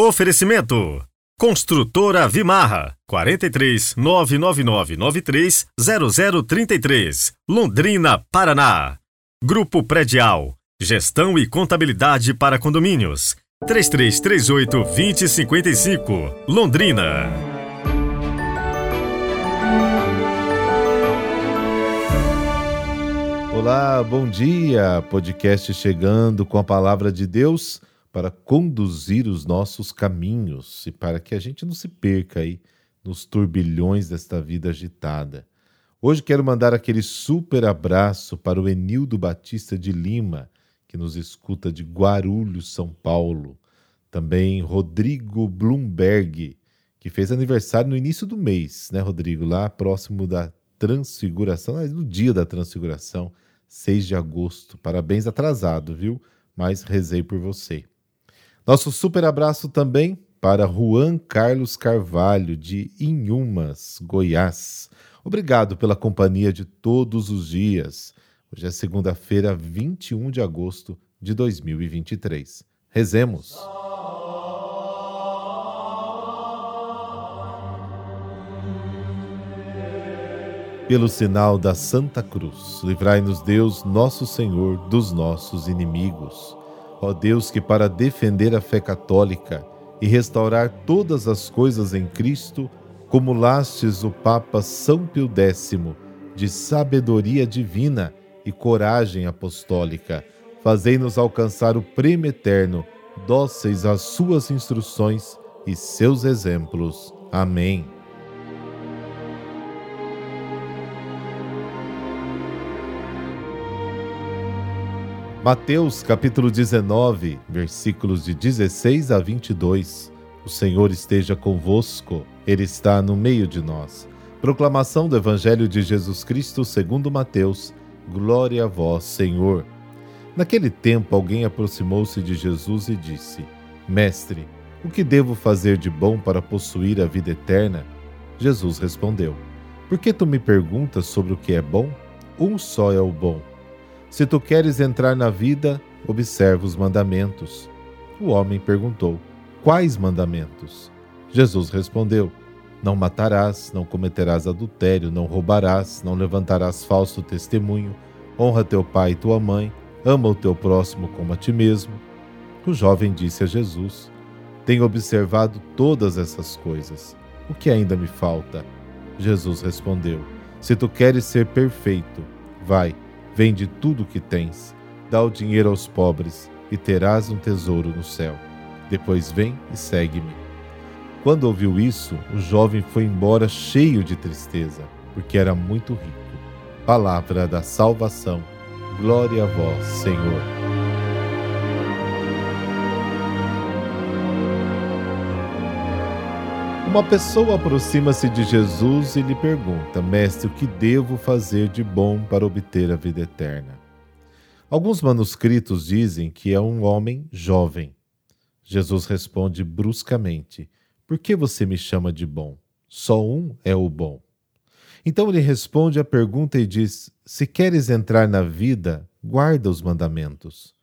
Oferecimento: Construtora Vimarra 43 99993 0033, Londrina, Paraná. Grupo Predial Gestão e Contabilidade para Condomínios 3338 2055, Londrina. Olá, bom dia. Podcast chegando com a palavra de Deus para conduzir os nossos caminhos e para que a gente não se perca aí nos turbilhões desta vida agitada. Hoje quero mandar aquele super abraço para o Enildo Batista de Lima, que nos escuta de Guarulhos, São Paulo. Também Rodrigo Bloomberg, que fez aniversário no início do mês, né, Rodrigo? Lá próximo da Transfiguração, no dia da Transfiguração, 6 de agosto. Parabéns atrasado, viu? Mas rezei por você. Nosso super abraço também para Juan Carlos Carvalho, de Inhumas, Goiás. Obrigado pela companhia de todos os dias. Hoje é segunda-feira, 21 de agosto de 2023. Rezemos. Pelo sinal da Santa Cruz, livrai-nos Deus, nosso Senhor, dos nossos inimigos. Ó Deus, que para defender a fé católica e restaurar todas as coisas em Cristo, cumulastes o Papa São Pio X de sabedoria divina e coragem apostólica. Fazei-nos alcançar o prêmio eterno, dóceis às suas instruções e seus exemplos. Amém. Mateus capítulo 19, versículos de 16 a 22. O Senhor esteja convosco, Ele está no meio de nós. Proclamação do Evangelho de Jesus Cristo segundo Mateus. Glória a vós, Senhor. Naquele tempo, alguém aproximou-se de Jesus e disse: Mestre, o que devo fazer de bom para possuir a vida eterna? Jesus respondeu: Por que tu me perguntas sobre o que é bom? Um só é o bom. Se tu queres entrar na vida, observa os mandamentos. O homem perguntou: Quais mandamentos? Jesus respondeu: não matarás, não cometerás adultério, não roubarás, não levantarás falso testemunho, honra teu pai e tua mãe, ama o teu próximo como a ti mesmo. O jovem disse a Jesus: Tenho observado todas essas coisas. O que ainda me falta? Jesus respondeu: Se tu queres ser perfeito, vai, vende tudo o que tens, dá o dinheiro aos pobres e terás um tesouro no céu. Depois vem e segue-me. Quando ouviu isso, o jovem foi embora cheio de tristeza, porque era muito rico. Palavra da salvação. Glória a vós, Senhor. Uma pessoa aproxima-se de Jesus e lhe pergunta: Mestre, o que devo fazer de bom para obter a vida eterna? Alguns manuscritos dizem que é um homem jovem. Jesus responde bruscamente: por que você me chama de bom? Só um é o bom. Então ele responde à pergunta e diz: Se queres entrar na vida, guarda os mandamentos.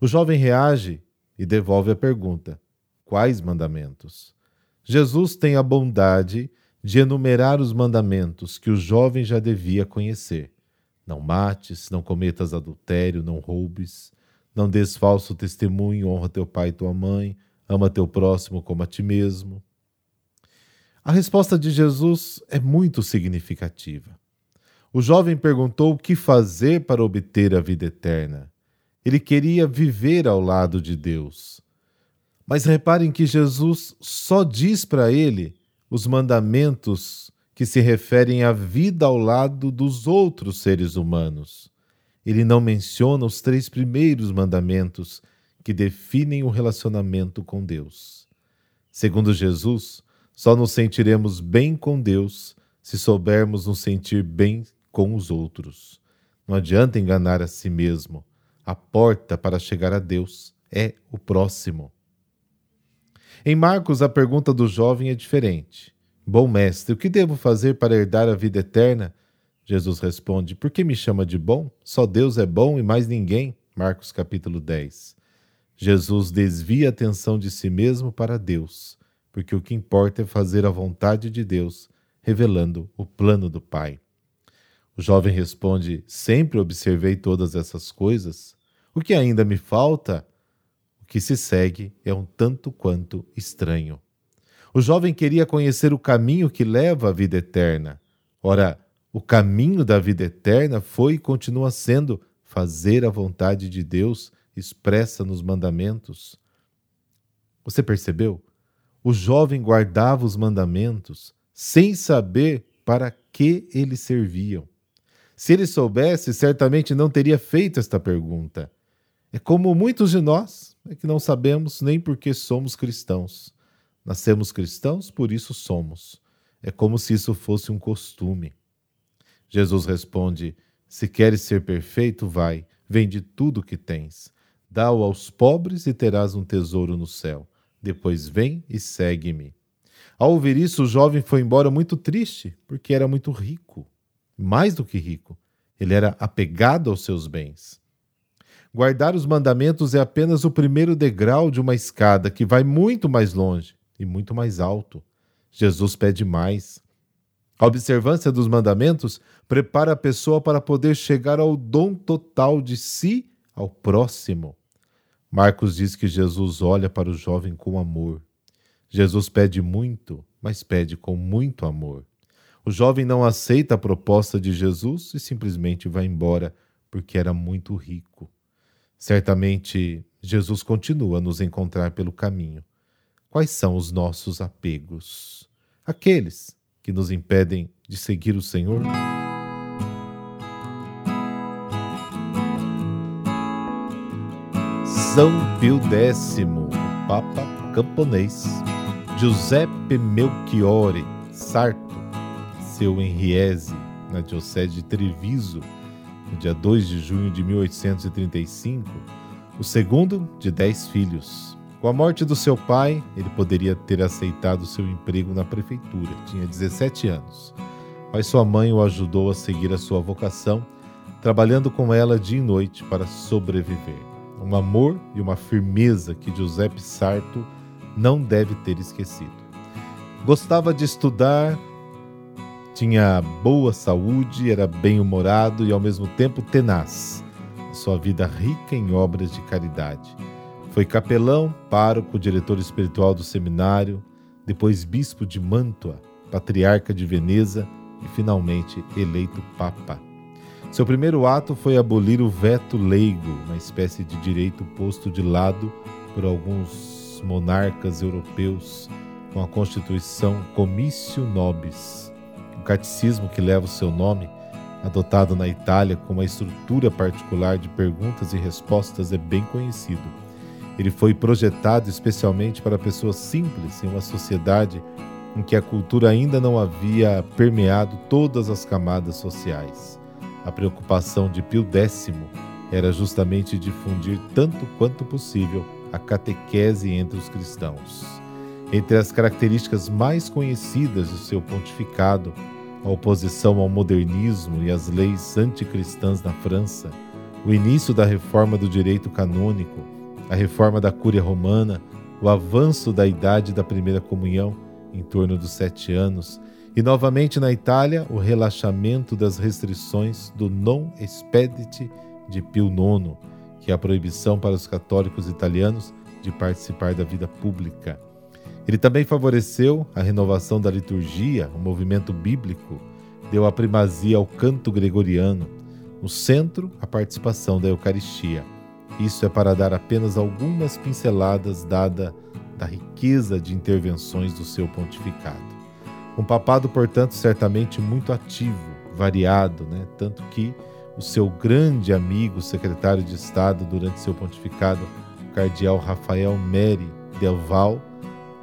O jovem reage e devolve a pergunta: Quais mandamentos? Jesus tem a bondade de enumerar os mandamentos que o jovem já devia conhecer. Não mates, não cometas adultério, não roubes, não des falso testemunho, honra teu pai e tua mãe, ama teu próximo como a ti mesmo. A resposta de Jesus é muito significativa. O jovem perguntou o que fazer para obter a vida eterna. Ele queria viver ao lado de Deus. Mas reparem que Jesus só diz para ele os mandamentos que se referem à vida ao lado dos outros seres humanos. Ele não menciona os três primeiros mandamentos que definem o relacionamento com Deus. Segundo Jesus, só nos sentiremos bem com Deus se soubermos nos sentir bem com os outros. Não adianta enganar a si mesmo. A porta para chegar a Deus é o próximo. Em Marcos, a pergunta do jovem é diferente. Bom mestre, o que devo fazer para herdar a vida eterna? Jesus responde: Por que me chama de bom? Só Deus é bom e mais ninguém. Marcos capítulo 10. Jesus desvia a atenção de si mesmo para Deus, porque o que importa é fazer a vontade de Deus, revelando o plano do Pai. O jovem responde: Sempre observei todas essas coisas. O que ainda me falta? O que se segue é um tanto quanto estranho. O jovem queria conhecer o caminho que leva à vida eterna. Ora, o caminho da vida eterna foi e continua sendo fazer a vontade de Deus expressa nos mandamentos. Você percebeu? O jovem guardava os mandamentos sem saber para que eles serviam. Se ele soubesse, certamente não teria feito esta pergunta. É como muitos de nós, é que não sabemos nem por que somos cristãos. Nascemos cristãos, por isso somos. É como se isso fosse um costume. Jesus responde: Se queres ser perfeito, vai, vende tudo o que tens, dá-o aos pobres e terás um tesouro no céu. Depois vem e segue-me. Ao ouvir isso, o jovem foi embora muito triste, porque era muito rico mais do que rico, ele era apegado aos seus bens. Guardar os mandamentos é apenas o primeiro degrau de uma escada que vai muito mais longe e muito mais alto. Jesus pede mais. A observância dos mandamentos prepara a pessoa para poder chegar ao dom total de si ao próximo. Marcos diz que Jesus olha para o jovem com amor. Jesus pede muito, mas pede com muito amor. O jovem não aceita a proposta de Jesus e simplesmente vai embora porque era muito rico. Certamente, Jesus continua a nos encontrar pelo caminho. Quais são os nossos apegos? Aqueles que nos impedem de seguir o Senhor? São Pio X, Papa camponês, Giuseppe Melchiore Sarto, nasceu em Riese, na Diocese de Treviso, no dia 2 de junho de 1835, o segundo de dez filhos. Com a morte do seu pai, ele poderia ter aceitado seu emprego na prefeitura, tinha 17 anos, mas sua mãe o ajudou a seguir a sua vocação, trabalhando com ela dia e noite para sobreviver. Um amor e uma firmeza que Giuseppe Sarto não deve ter esquecido. Gostava de estudar tinha boa saúde, era bem-humorado e ao mesmo tempo tenaz. Sua vida rica em obras de caridade. Foi capelão, pároco, diretor espiritual do seminário, depois bispo de Mantua, patriarca de Veneza e finalmente eleito papa. Seu primeiro ato foi abolir o veto leigo, uma espécie de direito posto de lado por alguns monarcas europeus com a Constituição Comissio Nobis, catecismo que leva o seu nome, adotado na Itália com uma estrutura particular de perguntas e respostas, é bem conhecido. Ele foi projetado especialmente para pessoas simples em uma sociedade em que a cultura ainda não havia permeado todas as camadas sociais. A preocupação de Pio X era justamente difundir tanto quanto possível a catequese entre os cristãos. Entre as características mais conhecidas do seu pontificado, a oposição ao modernismo e às leis anticristãs na França, o início da reforma do direito canônico, a reforma da Cúria Romana, o avanço da idade da primeira comunhão, em torno dos sete anos, e novamente na Itália, o relaxamento das restrições do non expedit de Pio IX, que é a proibição para os católicos italianos de participar da vida pública. Ele também favoreceu a renovação da liturgia, o movimento bíblico, deu a primazia ao canto gregoriano, no centro, a participação da Eucaristia. Isso é para dar apenas algumas pinceladas dada da riqueza de intervenções do seu pontificado. Um papado, portanto, certamente muito ativo, variado, né? tanto que o seu grande amigo, secretário de Estado durante seu pontificado, o cardeal Rafael Meri Delval,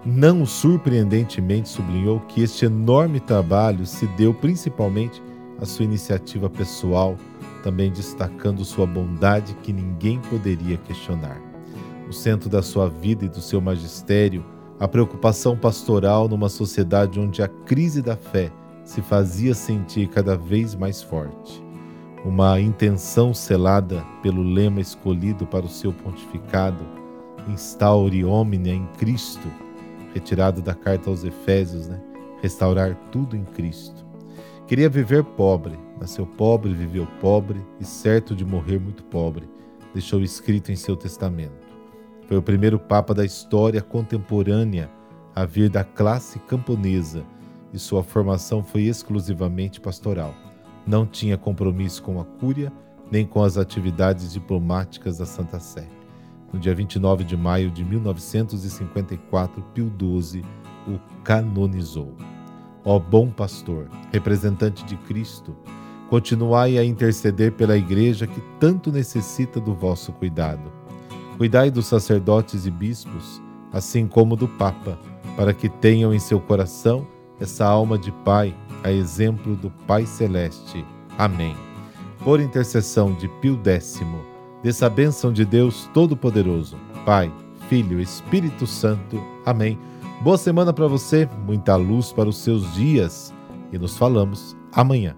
não surpreendentemente sublinhou que este enorme trabalho se deu principalmente à sua iniciativa pessoal, também destacando sua bondade que ninguém poderia questionar. No centro da sua vida e do seu magistério, a preocupação pastoral numa sociedade onde a crise da fé se fazia sentir cada vez mais forte. Uma intenção selada pelo lema escolhido para o seu pontificado instaure omnia em Cristo, retirado da carta aos Efésios, né? Restaurar tudo em Cristo. Queria viver pobre, nasceu pobre, viveu pobre e certo de morrer muito pobre, deixou escrito em seu testamento. Foi o primeiro papa da história contemporânea a vir da classe camponesa e sua formação foi exclusivamente pastoral. Não tinha compromisso com a cúria nem com as atividades diplomáticas da Santa Sé. No dia 29 de maio de 1954, Pio XII o canonizou. Ó bom pastor, representante de Cristo, continuai a interceder pela Igreja que tanto necessita do vosso cuidado. Cuidai dos sacerdotes e bispos, assim como do Papa, para que tenham em seu coração essa alma de Pai, a exemplo do Pai Celeste. Amém. Por intercessão de Pio X, dessa bênção de Deus Todo-Poderoso, Pai, Filho Espírito Santo. Amém. Boa semana para você, muita luz para os seus dias e nos falamos amanhã.